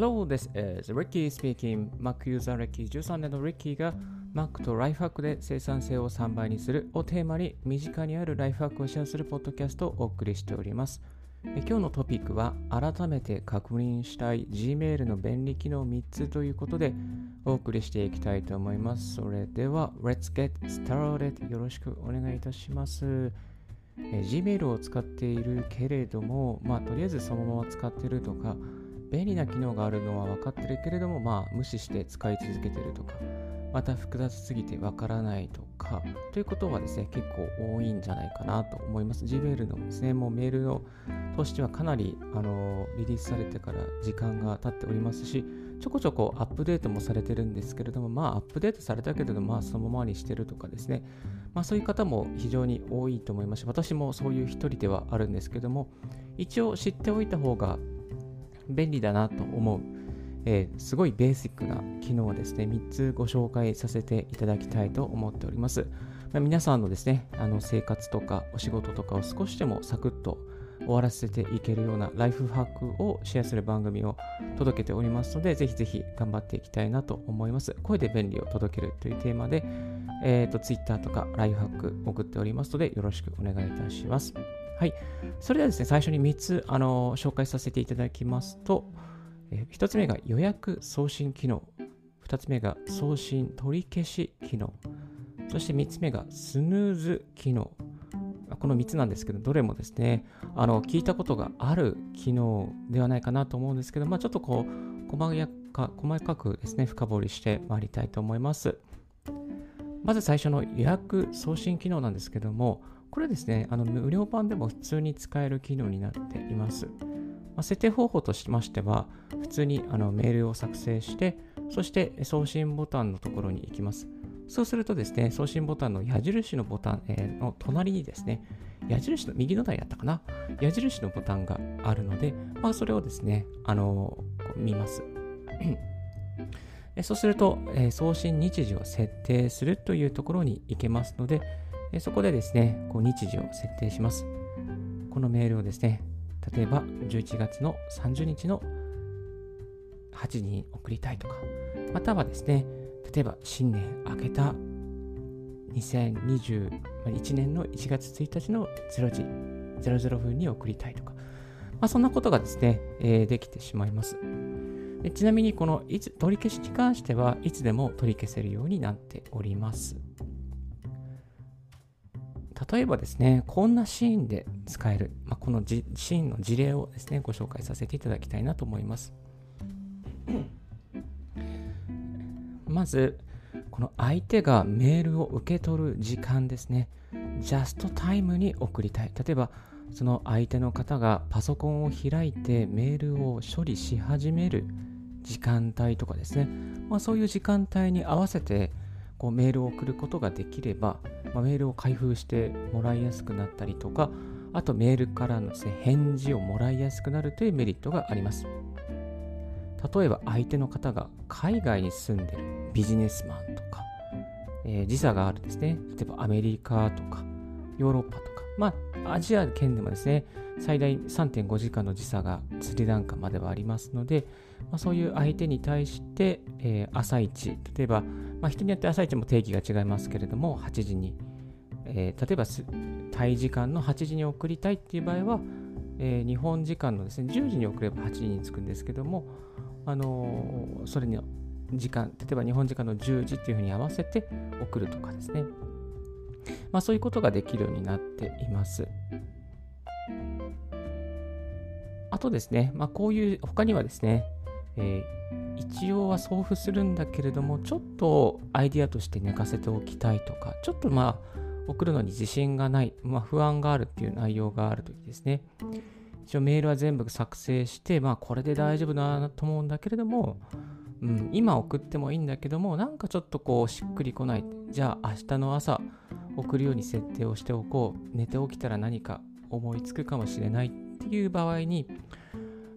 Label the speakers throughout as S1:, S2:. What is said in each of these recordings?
S1: Hello, this is Ricky speaking. Mac ユーザー歴13年の Ricky が Mac とライフハックで生産性を3倍にするをテーマに身近にあるライフハックをシェアするポッドキャストをお送りしております。今日のトピックは改めて確認したい Gmail の便利機能3つということでお送りしていきたいと思います。それでは Let's get started よろしくお願いいたします。Gmail を使っているけれども、まあ、とりあえずそのまま使っているとか、便利な機能があるのは分かってるけれども、まあ、無視して使い続けてるとか、また複雑すぎて分からないとか、ということはですね、結構多いんじゃないかなと思います。Gmail のですね、もうメールのとしてはかなりあのリリースされてから時間が経っておりますし、ちょこちょこアップデートもされてるんですけれども、まあアップデートされたけれども、まあそのままにしてるとかですね、まあそういう方も非常に多いと思いますし、私もそういう一人ではあるんですけども、一応知っておいた方が便利だなと思う、えー、すごいベーシックな機能をですね、3つご紹介させていただきたいと思っております。まあ、皆さんのですね、あの生活とかお仕事とかを少しでもサクッと終わらせていけるようなライフハックをシェアする番組を届けておりますので、ぜひぜひ頑張っていきたいなと思います。声で便利を届けるというテーマで、え、ー、と、Twitter とかライフハック送っておりますので、よろしくお願いいたします。はい。それではですね、最初に3つ、あの紹介させていただきますと、え、1つ目が予約送信機能、2つ目が送信取り消し機能、そして3つ目がスヌーズ機能。この3つなんですけど、どれもですね、あの聞いたことがある機能ではないかなと思うんですけど、まあ、ちょっとこう細か細かくですね、深掘りしてまいりたいと思います。まず最初の予約送信機能なんですけども、これですね、あの無料版でも普通に使える機能になっています。まあ、設定方法としましては、普通にあのメールを作成して、そして送信ボタンのところに行きます。そうするとですね、送信ボタンの矢印のボタン、え、の隣にですね、矢印の右の台やったかな？矢印のボタンがあるので、まあ、それをですね、あのー、見ます。そうすると、え、送信日時を設定するというところに行けますので、えそこでですね、こう日時を設定します。このメールをですね、例えば11月の30日の8時に送りたいとか、またはですね、例えば新年明けた2021年の1月1日の0時00分に送りたいとか、まあ、そんなことがですね、えー、できてしまいます。でちなみにこのいつ取り消しに関してはいつでも取り消せるようになっております。例えばですね、こんなシーンで使える、まあ、このシーンの事例をですね、ご紹介させていただきたいなと思います。まず、この相手がメールを受け取る時間ですね。ジャストタイムに送りたい。例えば、その相手の方がパソコンを開いてメールを処理し始める時間帯とかですね。まあ、そういう時間帯に合わせてこうメールを送ることができれば、まあ、メールを開封してもらいやすくなったりとか、あとメールからのです、ね、返事をもらいやすくなるというメリットがあります。例えば相手の方が海外に住んでるビジネスマンとか、えー、時差があるですね、例えばアメリカとかヨーロッパとか、まあアジア圏でもですね、最大3.5時間の時差がスリランカまではありますので、まあ、そういう相手に対して、えー、朝一、例えば、まあ、人によって朝一も定義が違いますけれども、8時に、えー、例えばタイ時間の8時に送りたいっていう場合は、えー、日本時間のですね、10時に送れば8時に着くんですけども、あのー、それに時間、例えば日本時間の10時っていうふうに合わせて送るとかですね。まあ、そういうことができるようになっています。あとですね、まあ、こういう、他にはですね、えー、一応は送付するんだけれども、ちょっとアイディアとして寝かせておきたいとか、ちょっとまあ、送るのに自信がない、まあ、不安があるっていう内容があるときですね。一応メールは全部作成して、まあ、これで大丈夫だなと思うんだけれども、うん、今送ってもいいんだけども、なんかちょっとこうしっくりこない。じゃあ明日の朝送るように設定をしておこう。寝て起きたら何か思いつくかもしれないっていう場合に、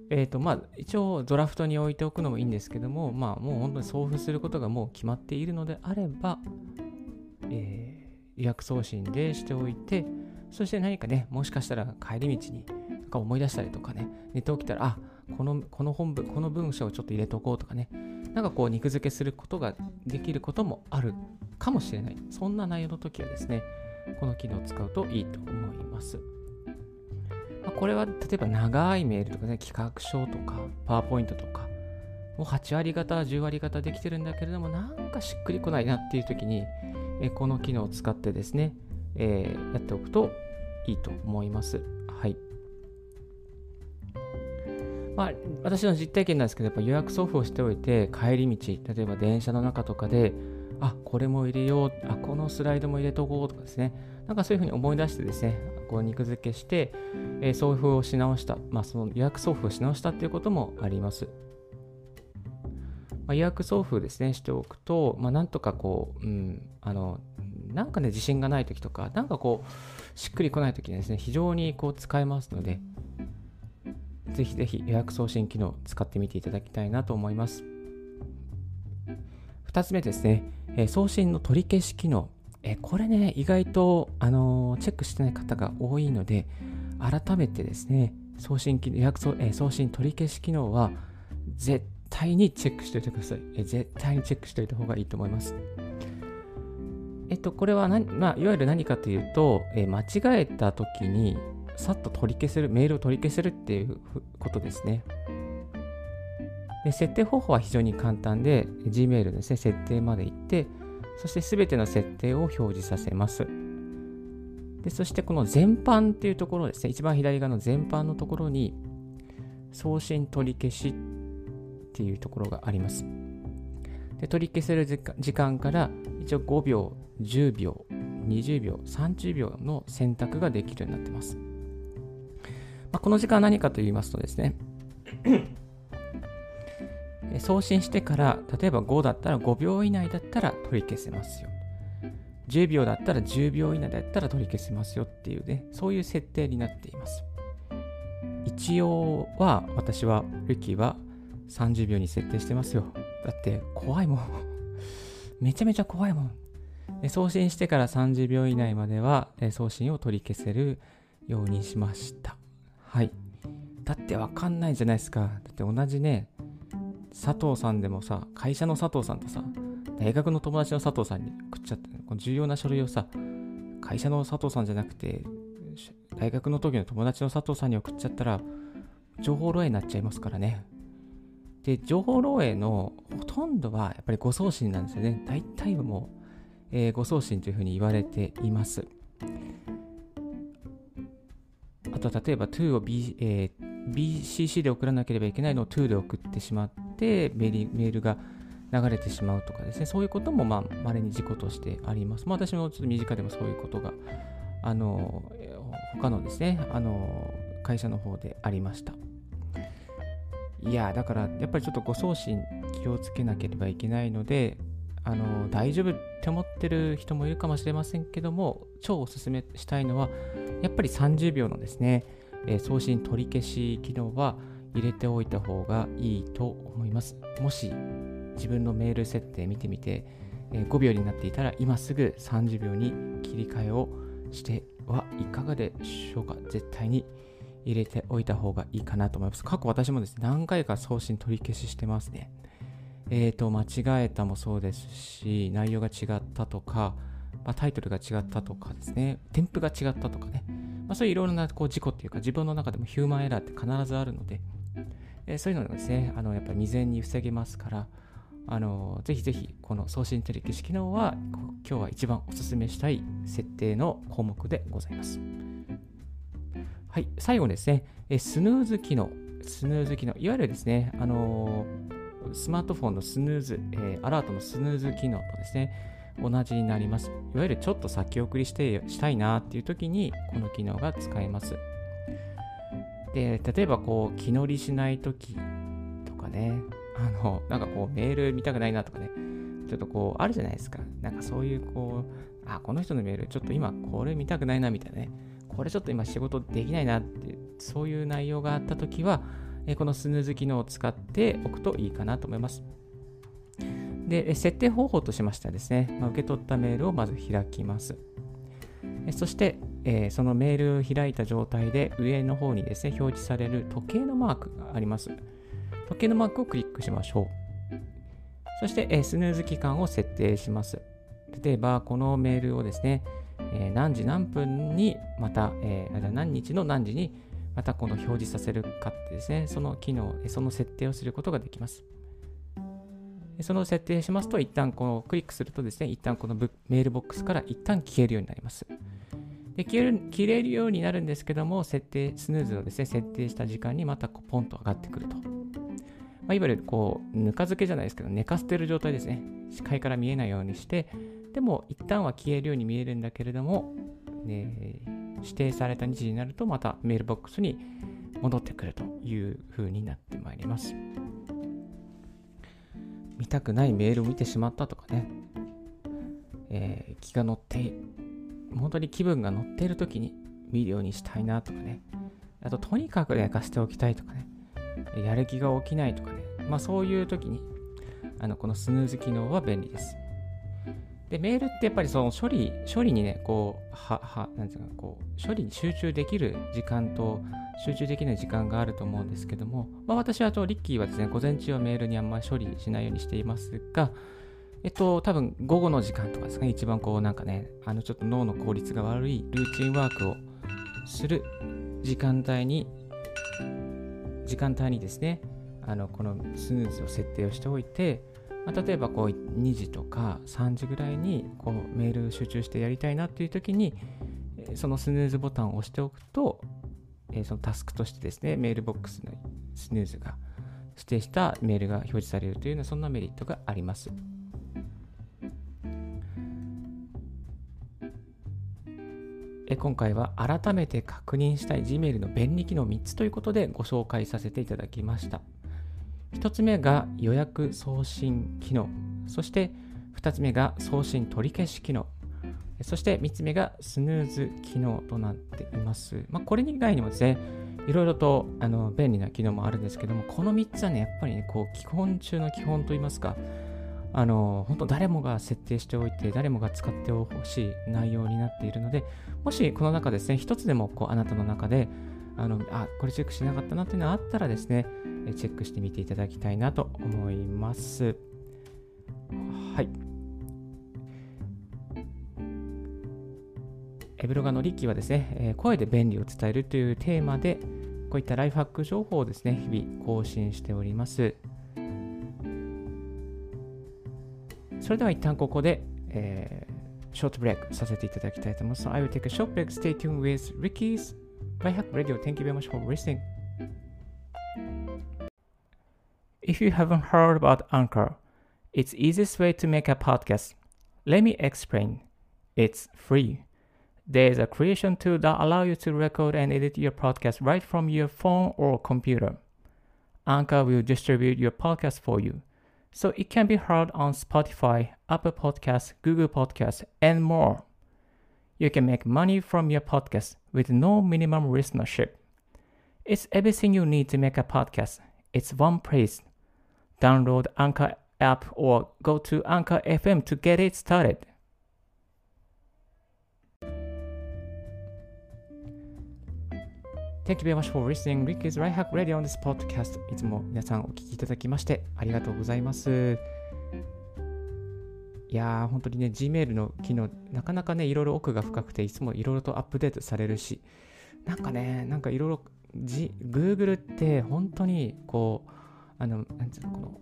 S1: えっ、ー、と、まあ、一応ドラフトに置いておくのもいいんですけども、まあ、もう本当に送付することがもう決まっているのであれば、えー、予約送信でしておいて、そして何かね、もしかしたら帰り道になんか思い出したりとかね、寝て起きたら、あ、このこの本文、この文章をちょっと入れとこうとかね、なんかこう肉付けすることができることもあるかもしれない。そんな内容の時はですね、この機能を使うといいと思います。まあ、これは例えば長いメールとかね、企画書とか、パワーポイントとか、もう8割方、10割方できてるんだけれども、なんかしっくりこないなっていう時に、えこの機能を使ってですね、えー、やっておくといいと思います。はい。まあ、私の実体験なんですけど、やっぱ予約送付をしておいて、帰り道、例えば電車の中とかで、あ、これも入れよう、あ、このスライドも入れとこうとかですね、なんかそういうふうに思い出してですね、こう肉付けして、えー、送付をし直した、まあ、その予約送付をし直したっていうこともあります。まあ、予約送付ですね、しておくと、まあ、なんとかこう、うん、あの、なんかね、自信がない時とか、なんかこう、しっくりこない時にですね、非常にこう使えますので、ぜひぜひ予約送信機能使ってみていただきたいなと思います。2つ目ですね、え、送信の取り消し機能。え、これね、意外と、あの、チェックしてない方が多いので、改めてですね、送信機予約送,、え送信取り消し機能は絶対にチェックしておいてください。え絶対にチェックしておいた方がいいと思います。えっと、これは何、まあ、いわゆる何かというと、え間違えた時に、さっと取り消せる、メールを取り消せるっていうことですね。で設定方法は非常に簡単で、Gmail ですね、設定まで行って、そしてすべての設定を表示させます。でそしてこの全般っていうところですね、一番左側の全般のところに、送信取り消しっていうところがあります。で取り消せる時間から一応5秒、10秒、20秒、30秒の選択ができるようになってます。まあ、この時間は何かと言いますとですね、送信してから、例えば5だったら5秒以内だったら取り消せますよ。10秒だったら10秒以内だったら取り消せますよっていうね、そういう設定になっています。一応は、私は、ルキは30秒に設定してますよ。だって怖いもん。めちゃめちゃ怖いもん。送信してから30秒以内までは送信を取り消せるようにしました。はい。だってわかんないじゃないですか。だって同じね、佐藤さんでもさ、会社の佐藤さんとさ、大学の友達の佐藤さんに送っちゃって、この重要な書類をさ、会社の佐藤さんじゃなくて、大学の時の友達の佐藤さんに送っちゃったら、情報漏洩になっちゃいますからね。で、情報漏洩のほとんどはやっぱり誤送信なんですよね。大体はもう、えー、誤送信というふうに言われています。あと例えば to を、B えー、BCC で送らなければいけないのを to で送ってしまってメールが流れてしまうとかですね、そういうこともまあ稀に事故としてあります。まあ、私もちょっと身近でもそういうことが、あの、他のですね、あの、会社の方でありました。いや、だからやっぱりちょっと誤送信気をつけなければいけないので、あの大丈夫って思ってる人もいるかもしれませんけども超おすすめしたいのはやっぱり30秒のですね、えー、送信取り消し機能は入れておいた方がいいと思います。もし自分のメール設定見てみて、えー、5秒になっていたら今すぐ30秒に切り替えをしてはいかがでしょうか。絶対に入れておいた方がいいかなと思います。過去私もですね何回か送信取り消ししてますね。えーと、間違えたもそうですし、内容が違ったとか、まあ、タイトルが違ったとかですね、添付が違ったとかね、まあ、そういういろいろなこう事故っていうか、自分の中でもヒューマンエラーって必ずあるので、えー、そういうのがですね、あのやっぱり未然に防げますから、あのぜひぜひこの送信テレキ機能は今日は一番お勧めしたい設定の項目でございます。はい、最後ですね、えスヌーズ機能。スヌーズ機能。いわゆるですね、あのースマートフォンのスヌーズ、えー、アラートのスヌーズ機能とですね、同じになります。いわゆるちょっと先送りしてしたいなっていう時に、この機能が使えます。で、例えばこう、気乗りしない時とかね、あの、なんかこう、メール見たくないなとかね、ちょっとこう、あるじゃないですか。なんかそういうこう、あ、この人のメール、ちょっと今これ見たくないなみたいなね、これちょっと今仕事できないなって、そういう内容があった時は、えこのスヌーズ機能を使っておくといいかなと思います。で、設定方法としましてはですね、ま、受け取ったメールをまず開きます。そして、え、そのメールを開いた状態で上の方にですね、表示される時計のマークがあります。時計のマークをクリックしましょう。そして、え、スヌーズ期間を設定します。例えば、このメールをですね、えー、何時何分にまた、えー、何日の何時にまたこの表示させるかってですね、その機能、その設定をすることができます。その設定しますと、一旦このクリックするとですね、一旦このメールボックスから一旦消えるようになります。で消える消えるようになるんですけども、設定、スヌーズをですね、設定した時間にまたこうポンと上がってくると。まあ、いわゆるこう、ぬか漬けじゃないですけど、寝かせてる状態ですね。視界から見えないようにして、でも一旦は消えるように見えるんだけれども、ね、指定された日時になるとまたメールボックスに戻ってくるという風になってまいります。見たくないメールを見てしまったとかね、えー、気が乗って、本当に気分が乗っている時に見るようにしたいなとかね、あととにかく寝かしておきたいとかね、やる気が起きないとかね、まあそういう時に、あのこのスヌーズ機能は便利です。で、メールってやっぱりその処理、処理にね、こう、は、は、なんていうか、こう、処理に集中できる時間と、集中できない時間があると思うんですけども、まあ私はとリッキーはですね、午前中はメールにあんまり処理しないようにしていますが、えっと、多分午後の時間とかですかね、一番こうなんかね、あのちょっと脳の効率が悪いルーチンワークをする時間帯に、時間帯にですね、あのこのスヌーズを設定をしておいて、まあ、例えばこう2時とか3時ぐらいにこうメール集中してやりたいなっていう時にそのスヌーズボタンを押しておくとそのタスクとしてですねメールボックスのスヌーズが指定したメールが表示されるというようなそんなメリットがあります。今回は改めて確認したい Gmail の便利機能3つということでご紹介させていただきました。1つ目が予約送信機能。そして2つ目が送信取り消し機能。そして3つ目がスヌーズ機能となっています。まあ、これ以外にもですね、いろいろとあの便利な機能もあるんですけども、この3つはね、やっぱりね、こう基本中の基本といいますか、あの本当誰もが設定しておいて、誰もが使ってほしい内容になっているので、もしこの中ですね、一つでもこうあなたの中で、あのあこれチェックしなかったなっていうのがあったらですね、チェックしてみていただきたいなと思います。はいエ。ブロガのリッキーはですね、声で便利を伝えるというテーマで、こういったライフハック情報をですね、日々更新しております。それでは一旦ここで、えー、ショートブレイクさせていただきたいと思います。I will take a short break. Stay tuned with Ricky's Lifehack Radio. Thank you very much for listening. If you haven't heard about Anchor, it's easiest way to make a podcast. Let me explain. It's free. There is a creation tool that allows you to record and edit your podcast right from your phone or computer. Anchor will distribute your podcast for you, so it can be heard on Spotify, Apple Podcasts, Google Podcasts, and more You can make money from your podcast with no minimum listenership. It's everything you need to make a podcast. It's one place Download Anchor app or go to Anchor FM to get it started. Thank you very much for listening. Ricky's Right Hack Radio on this podcast. いつも皆さんお聞きいただきましてありがとうございます。 いやー、本当にね、Gmail の機能、なかなかね、いろいろ奥が深くて、いつもいろいろとアップデートされるし、なんかね、なんかいろいろ、Google って本当にこう、あの、なんつうの、この、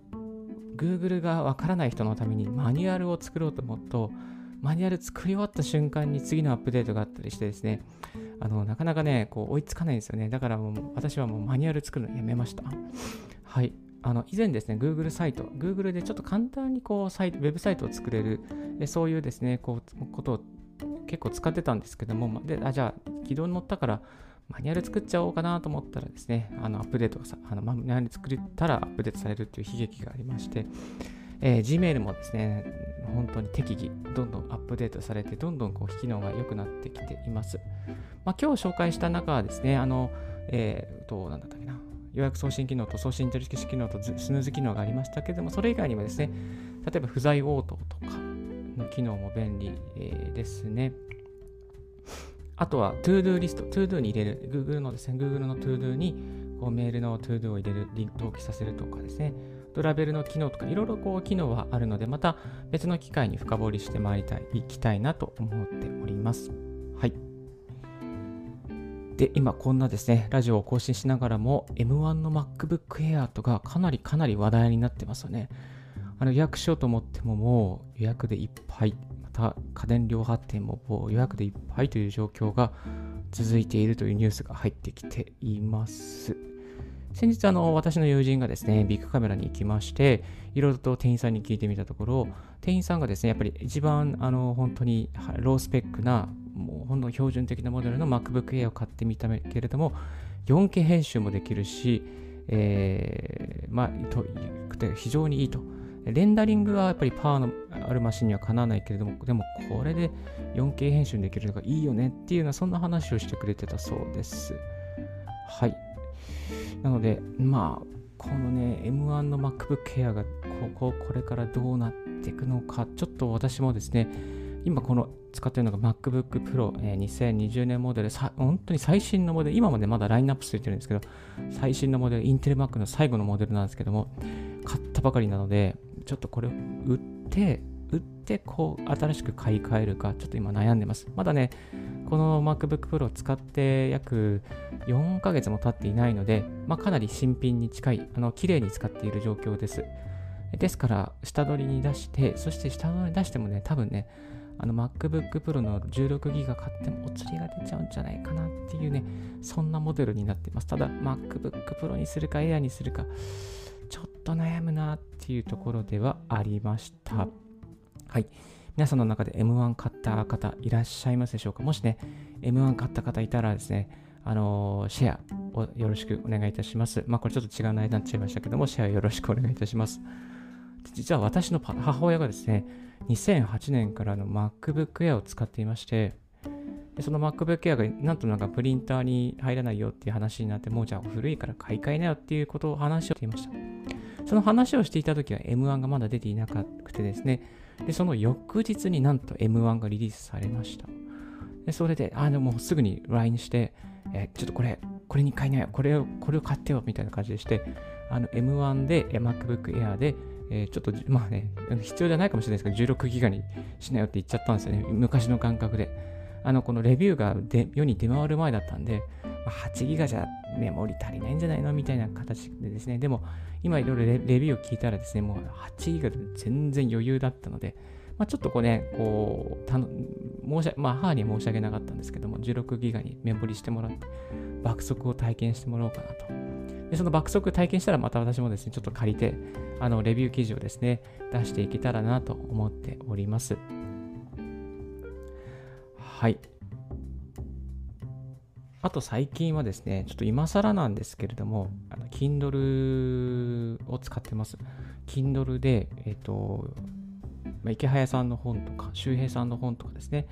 S1: Google がわからない人のためにマニュアルを作ろうと思うと、マニュアル作り終わった瞬間に次のアップデートがあったりしてですね、あの、なかなかね、こう追いつかないんですよね。だからもう私はもうマニュアル作るのやめました。はい。あの以前ですね、Google サイト、Google でちょっと簡単にこうサイウェブサイトを作れる、そういうですね、こうことを結構使ってたんですけども、であじゃあ、軌道に乗ったから、マニュアル作っちゃおうかなと思ったらですね、あのアップデートがさ、あのマニュアル作ったらアップデートされるっていう悲劇がありまして、えー、Gmail もですね、本当に適宜、どんどんアップデートされて、どんどんこう機能が良くなってきています。まあ、今日紹介した中はですね、あの、えー、と、なんだったっけな、予約送信機能と送信取り消し機能とスヌーズ機能がありましたけれども、それ以外にもですね、例えば不在応答とかの機能も便利、ですね。あとは ToDo リスト、ToDo に入れる、Google のですね、Google の ToDo にこうメールの ToDo を入れる、登記させるとかですね、トラベルの機能とかいろいろこう機能はあるので、また別の機会に深掘りしてまいりたい、いきたいなと思っております。はい。で、今こんなですね、ラジオを更新しながらも M1 の MacBook Air とかかなりかなり話題になってますよね。あの予約しようと思ってももう予約でいっぱい、また家電量販店ももう予約でいっぱいという状況が続いているというニュースが入ってきています。先日あの私の友人がですねビッグカメラに行きましていろいろと店員さんに聞いてみたところ店員さんがですねやっぱり一番あの本当にロースペックなもうほんの標準的なモデルの MacBook Air を買ってみたけれども 4K 編集もできるし、えー、まあと非常にいいとレンダリングはやっぱりパワーのあるマシンにはかなわないけれども、でもこれで 4K 編集できるのがいいよねっていうような、そんな話をしてくれてたそうです。はい。なので、まあ、このね、M1 の MacBook Air がここ、これからどうなっていくのか、ちょっと私もですね、今この使ってるのが MacBook Pro え2020年モデル、本当に最新のモデル、今までまだラインナップついてるんですけど、最新のモデル、インテル Mac の最後のモデルなんですけども、買ったばかりなので、ちょっとこれを売って、売ってこう新しく買い替えるか、ちょっと今悩んでます。まだね、この MacBook Pro を使って約4ヶ月も経っていないので、まあ、かなり新品に近い、あの綺麗に使っている状況です。ですから、下取りに出して、そして下取りに出してもね、多分ね、あの MacBook Pro の16ギガ買ってもお釣りが出ちゃうんじゃないかなっていうね、そんなモデルになってます。ただ、MacBook Pro にするか Air にするか、ちょっと悩むなっていうところではありました。はい。皆さんの中で M1 買った方いらっしゃいますでしょうか？もしね、M1 買った方いたらですね、あのー、シェアをよろしくお願いいたします。まあ、これちょっと違う内容になっちゃいましたけども、シェアよろしくお願いいたします。実は私の母親がですね、2008年からの MacBook Air を使っていまして、でその MacBook Air がなんとなんかプリンターに入らないよっていう話になって、もうじゃあ古いから買い替えなよっていうことを話をしていました。その話をしていた時は M1 がまだ出ていなくてですね、で、その翌日になんと M1 がリリースされました。で、それで、あ、でもすぐに LINE して、えちょっとこれ、これに買いなよ、これを、これを買ってよ、みたいな感じでして、あの M1 で、MacBook Air で、えー、ちょっと、まあね、必要じゃないかもしれないですけど、16ギガにしなよって言っちゃったんですよね。昔の感覚で。あの、このレビューがで世に出回る前だったんで、ま、8ギガじゃメモリ足りないんじゃないのみたいな形でですね、でも、今いろいろレビューを聞いたらですね、もう8ギガで全然余裕だったので、まあ、ちょっとこうね、こう、たの申しまあ、母に申し訳なかったんですけども、16ギガにメモリしてもらって、爆速を体験してもらおうかなと。でその爆速体験したらまた私もですね、ちょっと借りて、あの、レビュー記事をですね、出していけたらなと思っております。はい。あと最近はですね、ちょっと今更なんですけれども、あの Kindle を使ってます。Kindle で、えっ、ー、と、ま、池早さんの本とか、周平さんの本とかですね、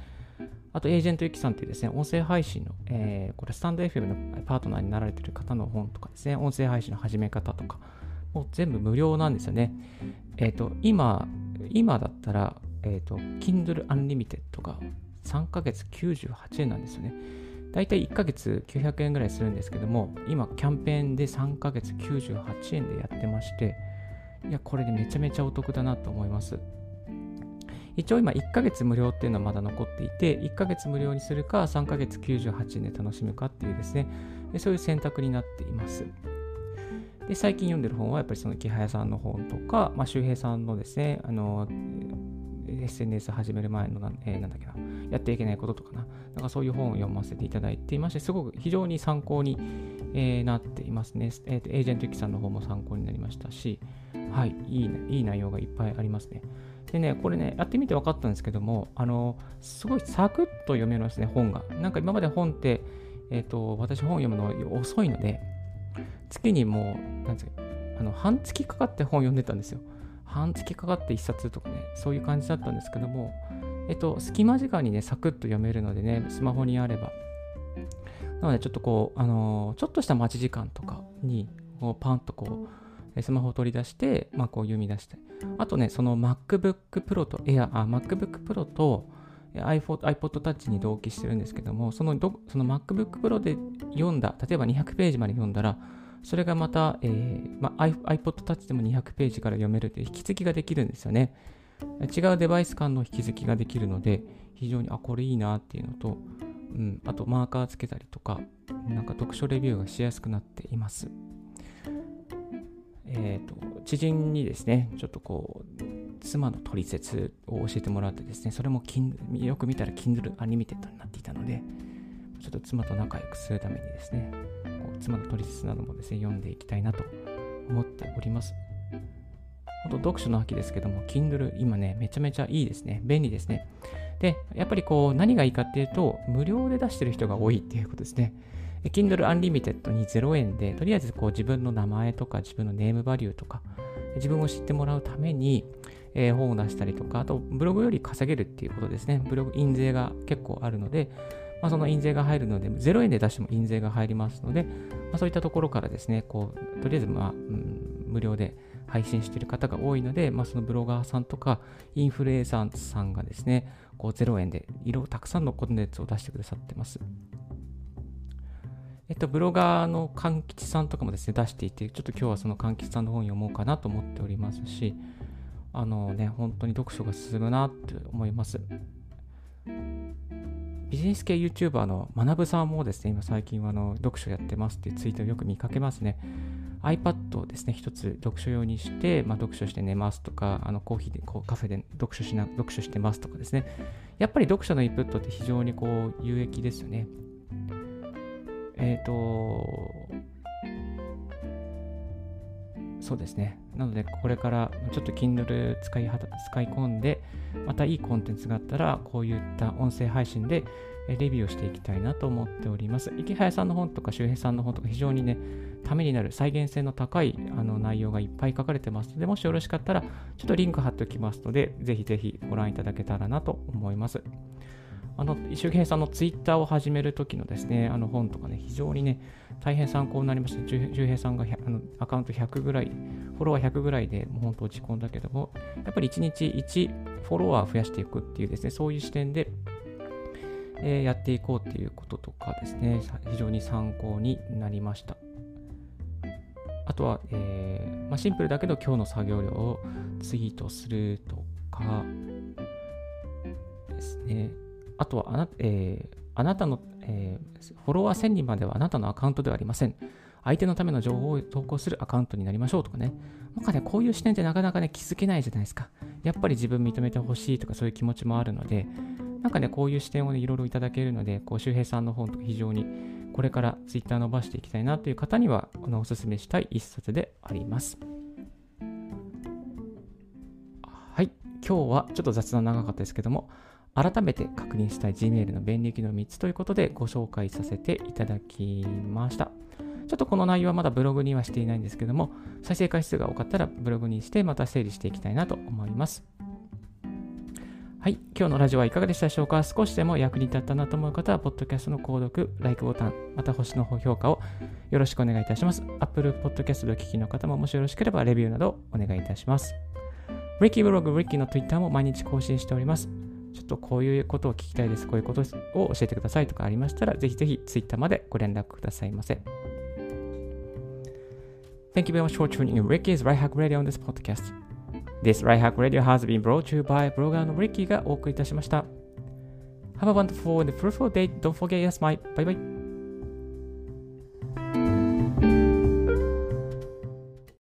S1: あと、エージェントゆきさんというですね、音声配信の、えー、これ、スタンド FM のパートナーになられている方の本とかですね、音声配信の始め方とか、もう全部無料なんですよね。えっ、ー、と、今、今だったら、えっ、ー、と、Kindle Unlimited が3ヶ月98円なんですよね。だいたい1ヶ月900円ぐらいするんですけども、今、キャンペーンで3ヶ月98円でやってまして、いや、これでめちゃめちゃお得だなと思います。一応今1ヶ月無料っていうのはまだ残っていて、1ヶ月無料にするか3ヶ月98円で楽しむかっていうですね、そういう選択になっています。で最近読んでる本はやっぱりその木早さんの本とか、まあ、周平さんのですね、あの SNS 始める前のな,、えー、なんだっけな、やっていけないこととかな、なんかそういう本を読ませていただいていまして、すごく非常に参考に、えー、なっていますね。えーと、エージェントユキさんの方も参考になりましたし、はい、いい,、ね、いい内容がいっぱいありますね。でね、これね、やってみて分かったんですけども、あの、すごいサクッと読めますね、本が。なんか今まで本って、えっ、ー、と、私本読むの遅いので、月にもう、なんですか、あの、半月かかって本読んでたんですよ。半月かかって1冊とかね、そういう感じだったんですけども、えっと、隙間時間にね、サクッと読めるのでね、スマホにあれば。なので、ちょっとこう、あのー、ちょっとした待ち時間とかに、こうパンとこう、スマホを取り出して、まあ、こう読み出して。あとね、その MacBook Pro と Air、あ、MacBook Pro と、iPod, iPod Touch に同期してるんですけども、そのどその MacBook Pro で読んだ、例えば200ページまで読んだら、それがまた、えーま、iPod Touch でも200ページから読めるという引き継ぎができるんですよね。違うデバイス間の引き継ぎができるので、非常に、あ、これいいなっていうのと、うん、あとマーカーつけたりとか、なんか読書レビューがしやすくなっています。えっ、ー、と、知人にですね、ちょっとこう、妻の取説を教えてもらってですね、それもよく見たら Kindle Unlimited になっていたので、ちょっと妻と仲良くするためにですね、こう妻の取説などもですね、読んでいきたいなと思っております。本当読書の秋ですけども、Kindle 今ね、めちゃめちゃいいですね。便利ですね。で、やっぱりこう、何がいいかっていうと、無料で出してる人が多いっていうことですね。Kindle Unlimited に0円で、とりあえずこう自分の名前とか自分のネームバリューとか、自分を知ってもらうために、えー、本を出したりとか、あとブログより稼げるっていうことですね。ブログ印税が結構あるので、まあ、その印税が入るので、0円で出しても印税が入りますので、まあ、そういったところからですね、こうとりあえず、まあうん、無料で配信している方が多いので、まあ、そのブロガーさんとかインフルエンサーさんがですね、こう0円で色たくさんのコンテンツを出してくださってます。えっと、ブロガーの柑吉さんとかもですね、出していて、ちょっと今日はその柑吉さんの本読もうかなと思っておりますし、あのね、本当に読書が進むなって思います。ビジネス系 YouTuber の学さんもですね、今最近はあの読書やってますっていうツイートをよく見かけますね。iPad をですね、一つ読書用にして、まあ、読書して寝ますとか、あのコーヒーでこうカフェで読書しな読書してますとかですね。やっぱり読書のインプットって非常にこう有益ですよね。えっ、ー、と、そうですね。なので、これからちょっと Kindle 使い使い込んで、またいいコンテンツがあったら、こういった音声配信でレビューをしていきたいなと思っております。池早さんの本とか周平さんの本とか非常にね、ためになる再現性の高いあの内容がいっぱい書かれてますので、もしよろしかったら、ちょっとリンク貼っておきますので、ぜひぜひご覧いただけたらなと思います。あの、周平さんのツイッターを始めるときのですね、あの本とかね、非常にね、大変参考になりました。周平さんがあのアカウント100ぐらい、フォロワー100ぐらいでもう本当落ち込んだけども、やっぱり1日1フォロワー増やしていくっていうですね、そういう視点で、えー、やっていこうっていうこととかですね、非常に参考になりました。あとは、えーまあ、シンプルだけど今日の作業量をツイートするとかですね。あとはあな、えー、あなたの、えー、フォロワー1000人まではあなたのアカウントではありません。相手のための情報を投稿するアカウントになりましょうとかね。なんかね、こういう視点ってなかなかね、気づけないじゃないですか。やっぱり自分認めてほしいとかそういう気持ちもあるので、なんかね、こういう視点をね、いろいろいただけるので、こう、周平さんの本とか非常にこれからツイッター伸ばしていきたいなという方には、あのおすすめしたい一冊であります。はい、今日はちょっと雑談長かったですけども、改めて確認したい Gmail の便利機能3つということでご紹介させていただきました。ちょっとこの内容はまだブログにはしていないんですけども、再生回数が多かったらブログにしてまた整理していきたいなと思います。はい、今日のラジオはいかがでしたでしょうか？少しでも役に立ったなと思う方は、ポッドキャストの購読、LIKE ボタン、また星の評価をよろしくお願いいたします。Apple Podcast でお聞きの方ももしよろしければレビューなどお願いいたします。Ricky ブログ、Ricky の Twitter も毎日更新しております。ちょっとこういうことを聞きたいです、こういうことを教えてくださいとかありましたら、ぜひぜひ Twitter までご連絡くださいませ。Thank you very much for tuning in Ricky's Right Hack Radio on this podcast. This Right Hack Radio has been brought to you by ブロガーの Ricky がお送りいたしました。Have a wonderful and fruitful day. Don't forget your smile. Bye bye.